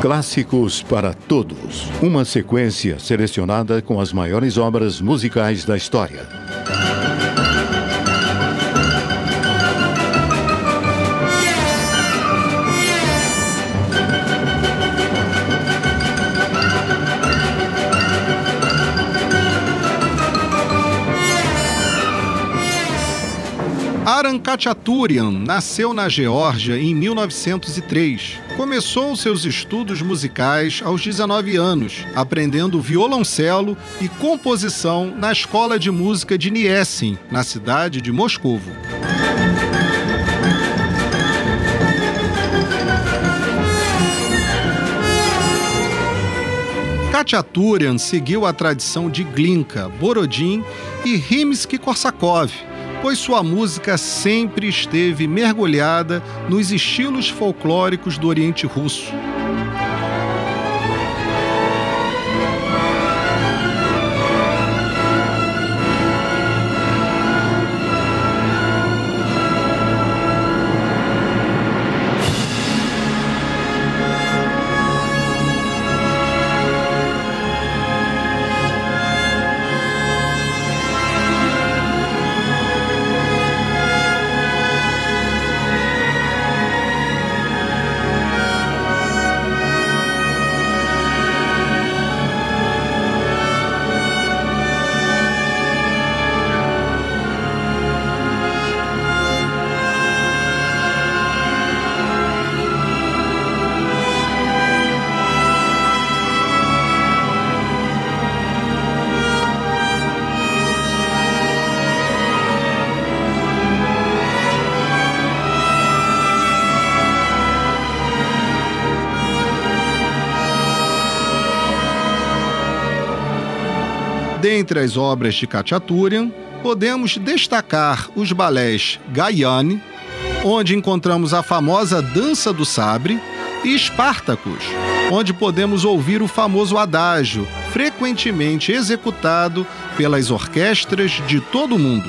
Clássicos para Todos. Uma sequência selecionada com as maiores obras musicais da história. Aran Khachaturian nasceu na Geórgia em 1903. Começou seus estudos musicais aos 19 anos, aprendendo violoncelo e composição na Escola de Música de Niesin, na cidade de Moscovo. Khachaturian seguiu a tradição de Glinka, Borodin e Rimsky-Korsakov, pois sua música sempre esteve mergulhada nos estilos folclóricos do Oriente Russo. Dentre as obras de Khachaturian, podemos destacar os balés Gaiane, onde encontramos a famosa Dança do Sabre, e Espartacus, onde podemos ouvir o famoso adágio, frequentemente executado pelas orquestras de todo o mundo.